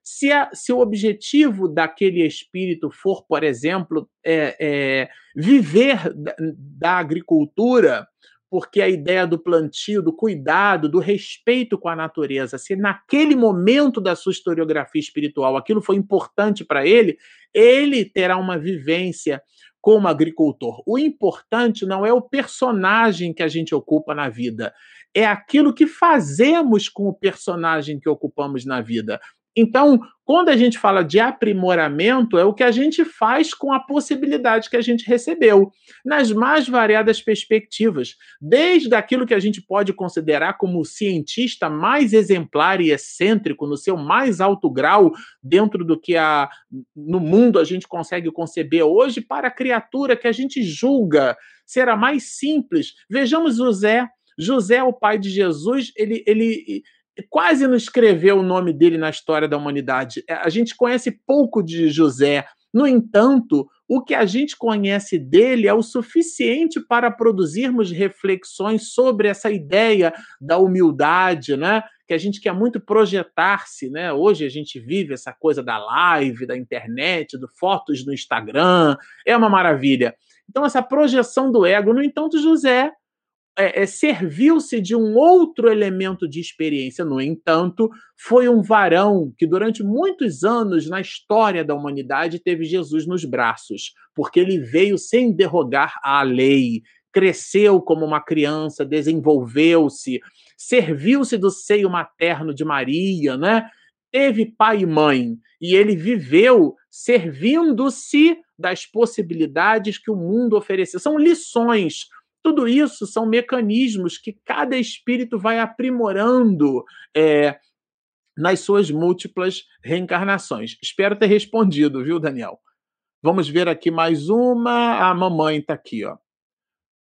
Se, a, se o objetivo daquele espírito for, por exemplo, é, é, viver da, da agricultura, porque a ideia do plantio, do cuidado, do respeito com a natureza, se naquele momento da sua historiografia espiritual aquilo foi importante para ele, ele terá uma vivência como agricultor. O importante não é o personagem que a gente ocupa na vida, é aquilo que fazemos com o personagem que ocupamos na vida. Então, quando a gente fala de aprimoramento, é o que a gente faz com a possibilidade que a gente recebeu, nas mais variadas perspectivas, desde aquilo que a gente pode considerar como o cientista mais exemplar e excêntrico, no seu mais alto grau, dentro do que a, no mundo a gente consegue conceber hoje, para a criatura que a gente julga ser a mais simples. Vejamos José. José, o pai de Jesus, ele, ele quase não escreveu o nome dele na história da humanidade. É, a gente conhece pouco de José. No entanto, o que a gente conhece dele é o suficiente para produzirmos reflexões sobre essa ideia da humildade, né? Que a gente quer muito projetar-se, né? Hoje a gente vive essa coisa da live, da internet, do fotos no Instagram, é uma maravilha. Então essa projeção do ego, no entanto, José é, é, serviu-se de um outro elemento de experiência. No entanto, foi um varão que, durante muitos anos na história da humanidade, teve Jesus nos braços, porque ele veio sem derrogar à lei, cresceu como uma criança, desenvolveu-se, serviu-se do seio materno de Maria, né? teve pai e mãe, e ele viveu servindo-se das possibilidades que o mundo oferecia. São lições tudo isso são mecanismos que cada espírito vai aprimorando é, nas suas múltiplas reencarnações. Espero ter respondido, viu, Daniel? Vamos ver aqui mais uma. A mamãe está aqui, ó.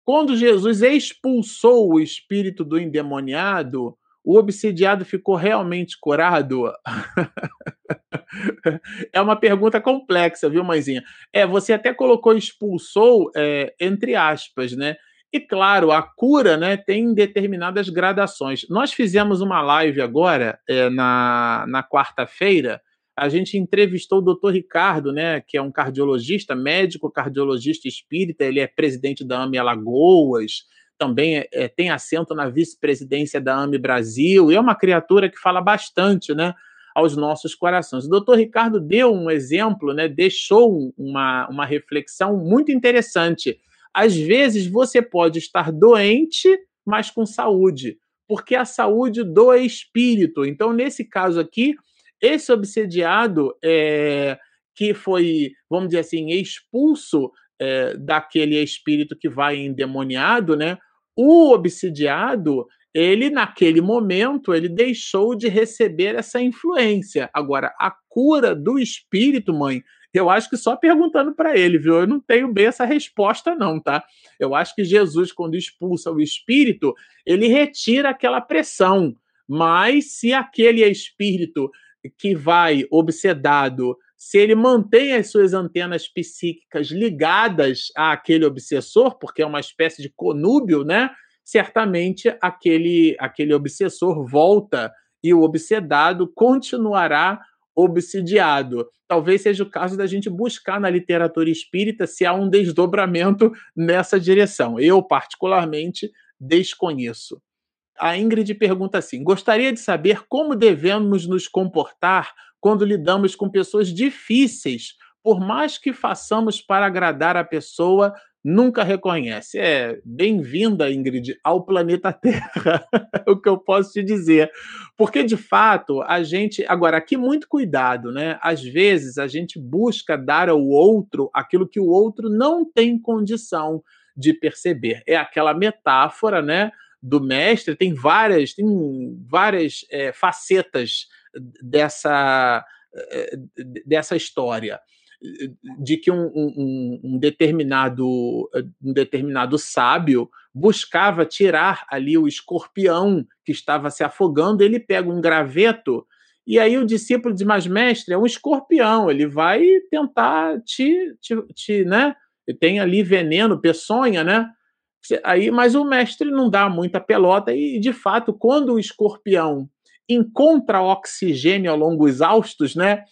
Quando Jesus expulsou o espírito do endemoniado, o obsidiado ficou realmente curado? <laughs> é uma pergunta complexa, viu, mãezinha? É, você até colocou expulsou é, entre aspas, né? E claro, a cura né, tem determinadas gradações. Nós fizemos uma live agora, é, na, na quarta-feira, a gente entrevistou o doutor Ricardo, né, que é um cardiologista, médico cardiologista espírita, ele é presidente da AME Alagoas, também é, tem assento na vice-presidência da AME Brasil, e é uma criatura que fala bastante né, aos nossos corações. O doutor Ricardo deu um exemplo, né, deixou uma, uma reflexão muito interessante às vezes você pode estar doente, mas com saúde, porque a saúde do espírito. Então, nesse caso aqui, esse obsediado é, que foi, vamos dizer assim, expulso é, daquele espírito que vai endemoniado, né? O obsidiado, ele naquele momento, ele deixou de receber essa influência. Agora, a cura do espírito, mãe, eu acho que só perguntando para ele, viu? Eu não tenho bem essa resposta, não, tá? Eu acho que Jesus, quando expulsa o espírito, ele retira aquela pressão. Mas se aquele espírito que vai obsedado, se ele mantém as suas antenas psíquicas ligadas àquele obsessor, porque é uma espécie de conúbio, né? Certamente aquele, aquele obsessor volta e o obsedado continuará obsidiado. Talvez seja o caso da gente buscar na literatura espírita se há um desdobramento nessa direção. Eu, particularmente, desconheço. A Ingrid pergunta assim: gostaria de saber como devemos nos comportar quando lidamos com pessoas difíceis, por mais que façamos para agradar a pessoa, nunca reconhece. É, bem-vinda, Ingrid, ao planeta Terra, é <laughs> o que eu posso te dizer. Porque, de fato, a gente. Agora, aqui, muito cuidado, né? Às vezes, a gente busca dar ao outro aquilo que o outro não tem condição de perceber. É aquela metáfora, né? Do mestre, tem várias, tem várias é, facetas dessa, é, dessa história de que um, um, um, determinado, um determinado sábio buscava tirar ali o escorpião que estava se afogando, ele pega um graveto e aí o discípulo diz, mas mestre, é um escorpião, ele vai tentar te, te, te né? Tem ali veneno, peçonha, né? Aí, mas o mestre não dá muita pelota e, de fato, quando o escorpião encontra oxigênio ao longo exaustos, né?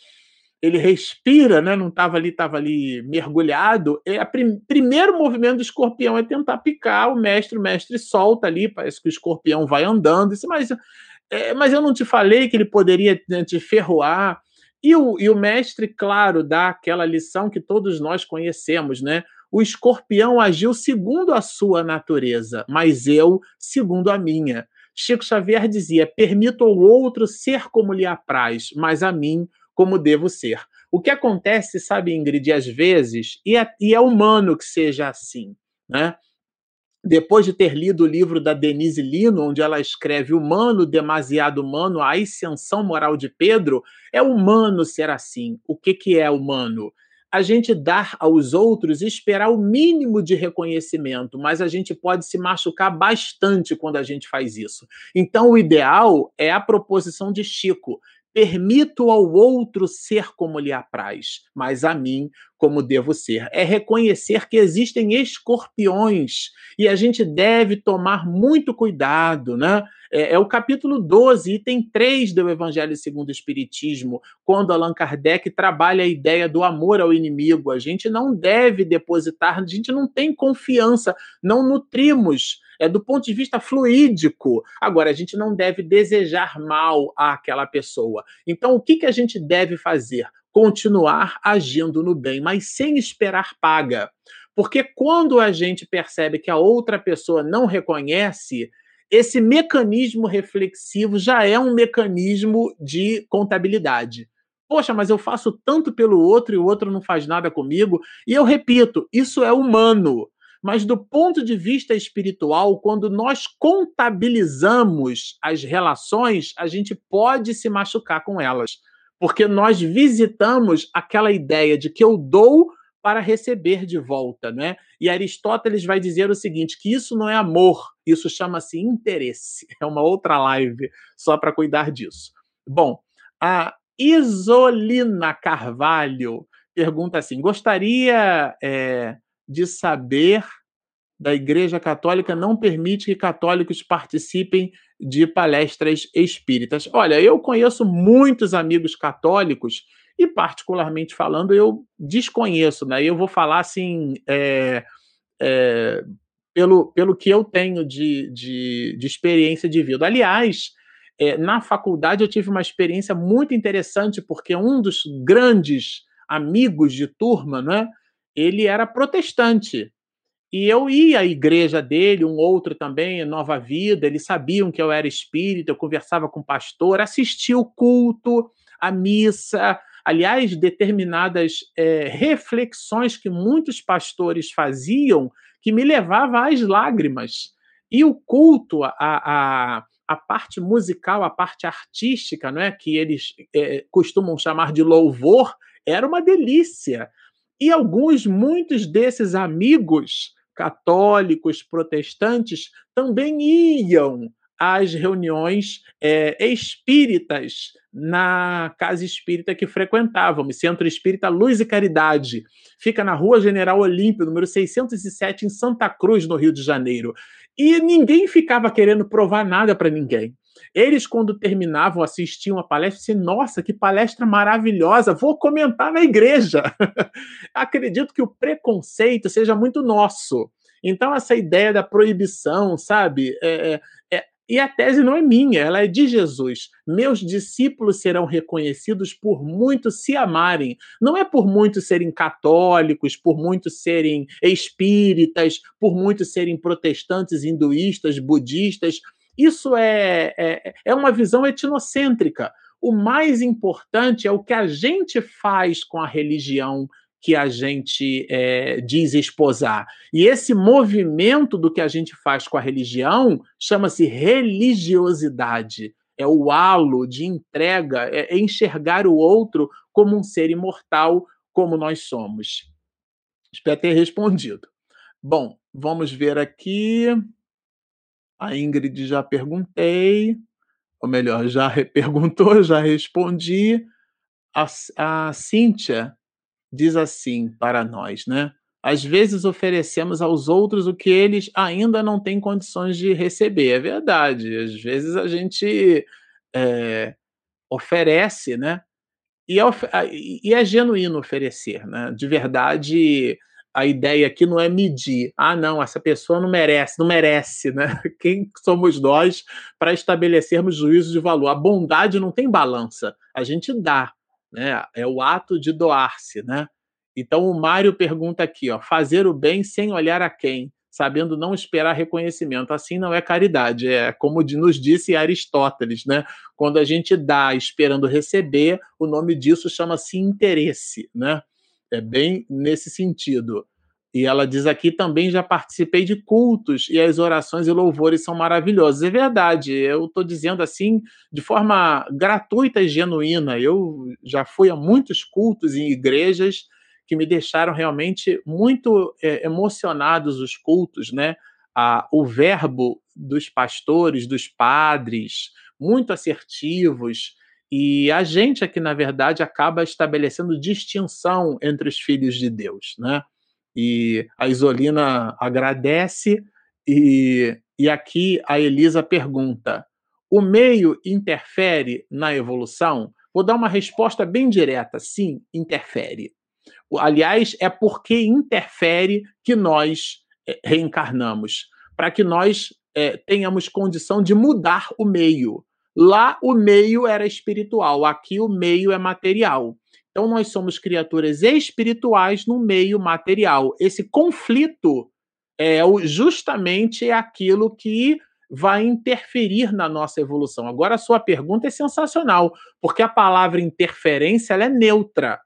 Ele respira, né? não estava ali, estava ali mergulhado. É o prim primeiro movimento do escorpião é tentar picar o mestre, o mestre solta ali, parece que o escorpião vai andando. Disse, mas, é, mas eu não te falei que ele poderia né, te ferroar. E o, e o mestre, claro, dá aquela lição que todos nós conhecemos, né? O escorpião agiu segundo a sua natureza, mas eu segundo a minha. Chico Xavier dizia: permito ao outro ser como lhe apraz, mas a mim como devo ser. O que acontece, sabe, Ingrid, às vezes, e é, e é humano que seja assim, né? Depois de ter lido o livro da Denise Lino, onde ela escreve Humano, Demasiado Humano, a ascensão moral de Pedro, é humano ser assim. O que, que é humano? A gente dar aos outros e esperar o mínimo de reconhecimento, mas a gente pode se machucar bastante quando a gente faz isso. Então, o ideal é a proposição de Chico: Permito ao outro ser como lhe apraz, mas a mim como devo ser. É reconhecer que existem escorpiões e a gente deve tomar muito cuidado, né? É, é o capítulo 12, item 3 do Evangelho segundo o Espiritismo, quando Allan Kardec trabalha a ideia do amor ao inimigo. A gente não deve depositar, a gente não tem confiança, não nutrimos é do ponto de vista fluídico. Agora, a gente não deve desejar mal àquela pessoa. Então, o que, que a gente deve fazer? Continuar agindo no bem, mas sem esperar paga. Porque quando a gente percebe que a outra pessoa não reconhece, esse mecanismo reflexivo já é um mecanismo de contabilidade. Poxa, mas eu faço tanto pelo outro e o outro não faz nada comigo. E eu repito, isso é humano. Mas do ponto de vista espiritual, quando nós contabilizamos as relações, a gente pode se machucar com elas, porque nós visitamos aquela ideia de que eu dou para receber de volta, né? E Aristóteles vai dizer o seguinte, que isso não é amor, isso chama-se interesse. É uma outra live só para cuidar disso. Bom, a Isolina Carvalho pergunta assim: gostaria é, de saber da Igreja Católica não permite que católicos participem de palestras espíritas. Olha, eu conheço muitos amigos católicos e, particularmente falando, eu desconheço, né? Eu vou falar assim, é, é, pelo, pelo que eu tenho de, de, de experiência de vida. Aliás, é, na faculdade eu tive uma experiência muito interessante, porque um dos grandes amigos de turma, né? Ele era protestante. E eu ia à igreja dele, um outro também, Nova Vida, eles sabiam que eu era espírita, eu conversava com o pastor, assistia o culto, a missa, aliás, determinadas é, reflexões que muitos pastores faziam que me levava às lágrimas. E o culto, a, a, a parte musical, a parte artística, não é, que eles é, costumam chamar de louvor, era uma delícia. E alguns, muitos desses amigos católicos, protestantes, também iam às reuniões é, espíritas na casa espírita que frequentávamos, Centro Espírita Luz e Caridade. Fica na Rua General Olímpio, número 607, em Santa Cruz, no Rio de Janeiro. E ninguém ficava querendo provar nada para ninguém. Eles, quando terminavam, assistiam a palestra, assim, nossa, que palestra maravilhosa, vou comentar na igreja. <laughs> Acredito que o preconceito seja muito nosso. Então, essa ideia da proibição, sabe? É, é, é, E a tese não é minha, ela é de Jesus. Meus discípulos serão reconhecidos por muitos se amarem. Não é por muitos serem católicos, por muitos serem espíritas, por muitos serem protestantes, hinduístas, budistas. Isso é, é, é uma visão etnocêntrica. O mais importante é o que a gente faz com a religião que a gente é, diz esposar. E esse movimento do que a gente faz com a religião chama-se religiosidade. É o halo de entrega, é, é enxergar o outro como um ser imortal, como nós somos. Espero ter respondido. Bom, vamos ver aqui. A Ingrid já perguntei, ou melhor, já <laughs> perguntou, já respondi. A, a Cíntia diz assim para nós, né? Às vezes oferecemos aos outros o que eles ainda não têm condições de receber. É verdade. Às vezes a gente é, oferece, né? E é, e é genuíno oferecer, né? De verdade, a ideia aqui não é medir. Ah, não, essa pessoa não merece, não merece, né? <laughs> Quem somos nós para estabelecermos juízo de valor? A bondade não tem balança. A gente dá né? É o ato de doar-se, né? Então o Mário pergunta aqui, ó, fazer o bem sem olhar a quem, sabendo não esperar reconhecimento. Assim não é caridade, é como nos disse Aristóteles, né? Quando a gente dá esperando receber, o nome disso chama-se interesse, né? É bem nesse sentido. E ela diz aqui também já participei de cultos e as orações e louvores são maravilhosos. É verdade, eu estou dizendo assim de forma gratuita e genuína. Eu já fui a muitos cultos em igrejas que me deixaram realmente muito é, emocionados os cultos, né? Ah, o verbo dos pastores, dos padres, muito assertivos. E a gente aqui, na verdade, acaba estabelecendo distinção entre os filhos de Deus, né? E a Isolina agradece, e, e aqui a Elisa pergunta: o meio interfere na evolução? Vou dar uma resposta bem direta: sim, interfere. Aliás, é porque interfere que nós eh, reencarnamos, para que nós é, tenhamos condição de mudar o meio. Lá o meio era espiritual, aqui o meio é material. Então, nós somos criaturas espirituais no meio material. Esse conflito é justamente aquilo que vai interferir na nossa evolução. Agora, a sua pergunta é sensacional, porque a palavra interferência ela é neutra.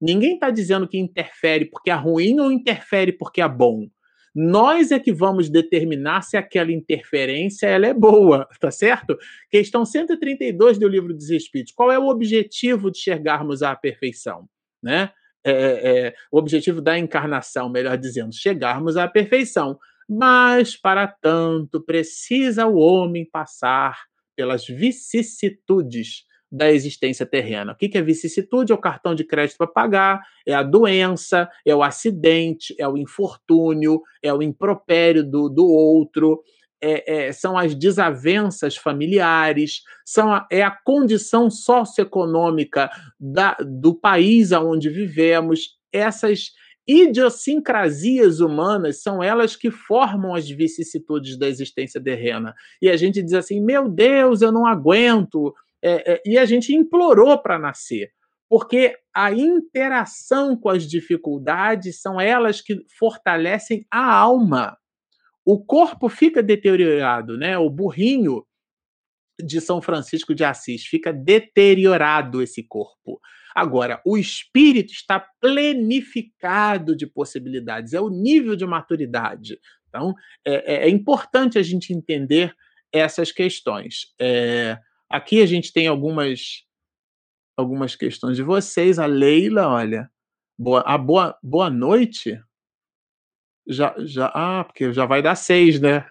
Ninguém está dizendo que interfere porque é ruim ou interfere porque é bom. Nós é que vamos determinar se aquela interferência ela é boa, <laughs> tá certo? Questão 132 do livro dos Espíritos. Qual é o objetivo de chegarmos à perfeição? Né? É, é, é, o objetivo da encarnação, melhor dizendo, chegarmos à perfeição. Mas, para tanto, precisa o homem passar pelas vicissitudes da existência terrena. O que é vicissitude? É o cartão de crédito para pagar, é a doença, é o acidente, é o infortúnio, é o impropério do, do outro, é, é, são as desavenças familiares, são a, é a condição socioeconômica da, do país onde vivemos, essas idiosincrasias humanas são elas que formam as vicissitudes da existência terrena. E a gente diz assim: meu Deus, eu não aguento, é, é, e a gente implorou para nascer, porque a interação com as dificuldades são elas que fortalecem a alma. O corpo fica deteriorado, né? O burrinho de São Francisco de Assis fica deteriorado esse corpo. Agora, o espírito está plenificado de possibilidades, é o nível de maturidade. Então, é, é, é importante a gente entender essas questões. É, Aqui a gente tem algumas algumas questões de vocês. A Leila, olha, boa, a boa, boa noite. Já, já, ah, porque já vai dar seis, né?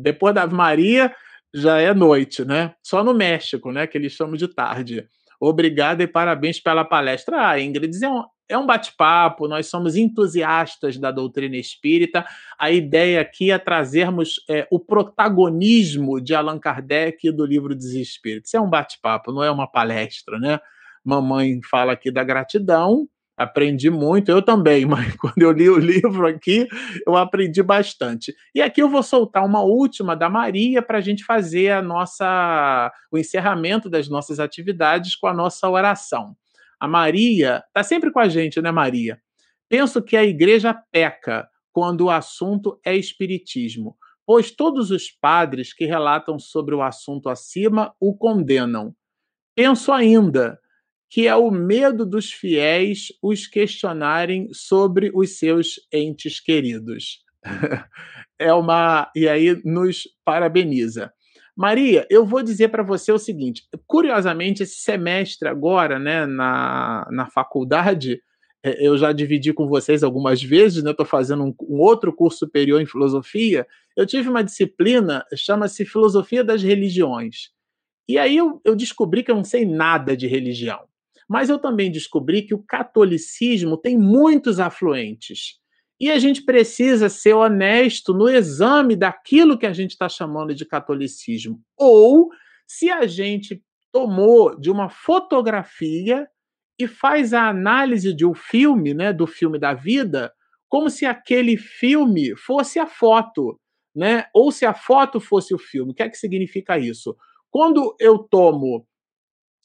Depois da Maria já é noite, né? Só no México, né? Que eles chamam de tarde. Obrigada e parabéns pela palestra. Ah, Ingrid, é um, é um bate-papo, nós somos entusiastas da doutrina espírita. A ideia aqui é trazermos é, o protagonismo de Allan Kardec e do livro dos Espíritos. É um bate-papo, não é uma palestra, né? Mamãe fala aqui da gratidão, Aprendi muito, eu também, <laughs> mas quando eu li o livro aqui, eu aprendi bastante. E aqui eu vou soltar uma última da Maria para a gente fazer a nossa o encerramento das nossas atividades com a nossa oração. A Maria está sempre com a gente, né, Maria? Penso que a igreja peca quando o assunto é espiritismo, pois todos os padres que relatam sobre o assunto acima o condenam. Penso ainda que é o medo dos fiéis os questionarem sobre os seus entes queridos. <laughs> é uma e aí nos parabeniza. Maria, eu vou dizer para você o seguinte: curiosamente, esse semestre agora, né, na, na faculdade, é, eu já dividi com vocês algumas vezes, né? Estou fazendo um, um, outro curso superior em filosofia. Eu tive uma disciplina chama-se Filosofia das Religiões. E aí eu, eu descobri que eu não sei nada de religião. Mas eu também descobri que o catolicismo tem muitos afluentes. E a gente precisa ser honesto no exame daquilo que a gente está chamando de catolicismo. Ou se a gente tomou de uma fotografia e faz a análise de um filme, né, do filme da vida, como se aquele filme fosse a foto, né? Ou se a foto fosse o filme. O que é que significa isso? Quando eu tomo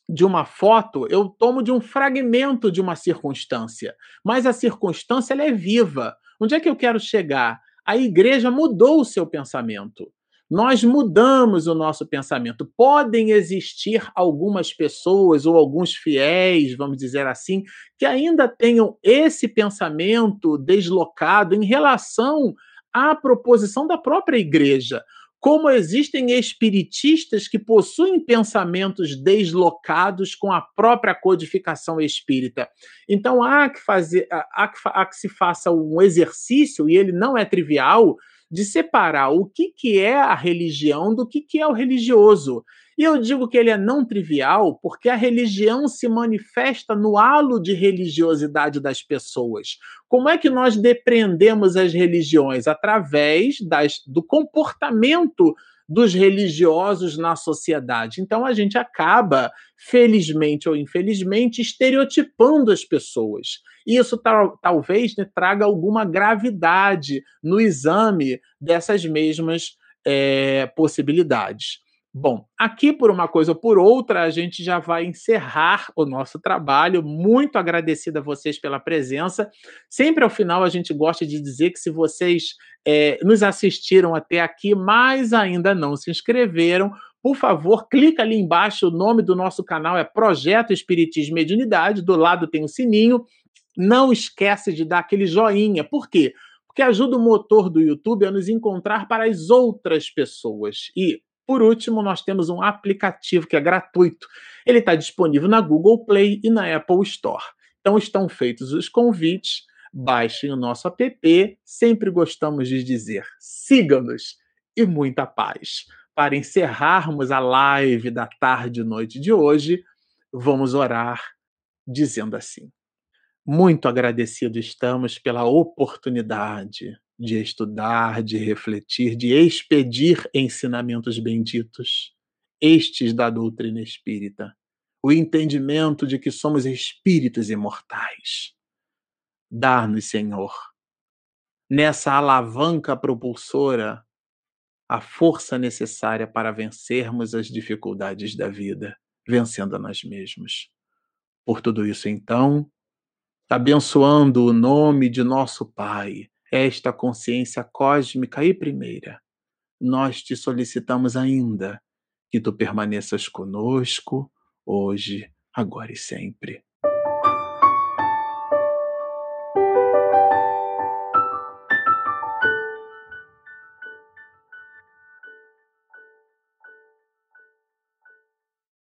de uma foto, eu tomo de um fragmento de uma circunstância, mas a circunstância ela é viva. Onde é que eu quero chegar? A igreja mudou o seu pensamento. Nós mudamos o nosso pensamento. Podem existir algumas pessoas ou alguns fiéis, vamos dizer assim, que ainda tenham esse pensamento deslocado em relação à proposição da própria igreja como existem espiritistas que possuem pensamentos deslocados com a própria codificação espírita. Então há que fazer, há que, há que se faça um exercício, e ele não é trivial, de separar o que, que é a religião do que, que é o religioso. E eu digo que ele é não trivial porque a religião se manifesta no halo de religiosidade das pessoas. Como é que nós depreendemos as religiões? Através das, do comportamento dos religiosos na sociedade. Então a gente acaba, felizmente ou infelizmente, estereotipando as pessoas. E isso tal, talvez né, traga alguma gravidade no exame dessas mesmas é, possibilidades. Bom, aqui por uma coisa ou por outra, a gente já vai encerrar o nosso trabalho. Muito agradecida a vocês pela presença. Sempre ao final a gente gosta de dizer que se vocês é, nos assistiram até aqui, mas ainda não se inscreveram, por favor, clica ali embaixo. O nome do nosso canal é Projeto Espiritismo e Mediunidade. Do lado tem o sininho. Não esquece de dar aquele joinha. Por quê? Porque ajuda o motor do YouTube a nos encontrar para as outras pessoas. E por último, nós temos um aplicativo que é gratuito. Ele está disponível na Google Play e na Apple Store. Então estão feitos os convites. Baixem o nosso app. Sempre gostamos de dizer: sigam-nos e muita paz. Para encerrarmos a live da tarde e noite de hoje, vamos orar dizendo assim: Muito agradecido estamos pela oportunidade de estudar, de refletir, de expedir ensinamentos benditos, estes da doutrina espírita, o entendimento de que somos espíritos imortais. Dar-nos, Senhor, nessa alavanca propulsora, a força necessária para vencermos as dificuldades da vida, vencendo a nós mesmos. Por tudo isso, então, abençoando o nome de nosso Pai, esta consciência cósmica e primeira, nós te solicitamos ainda que tu permaneças conosco, hoje, agora e sempre.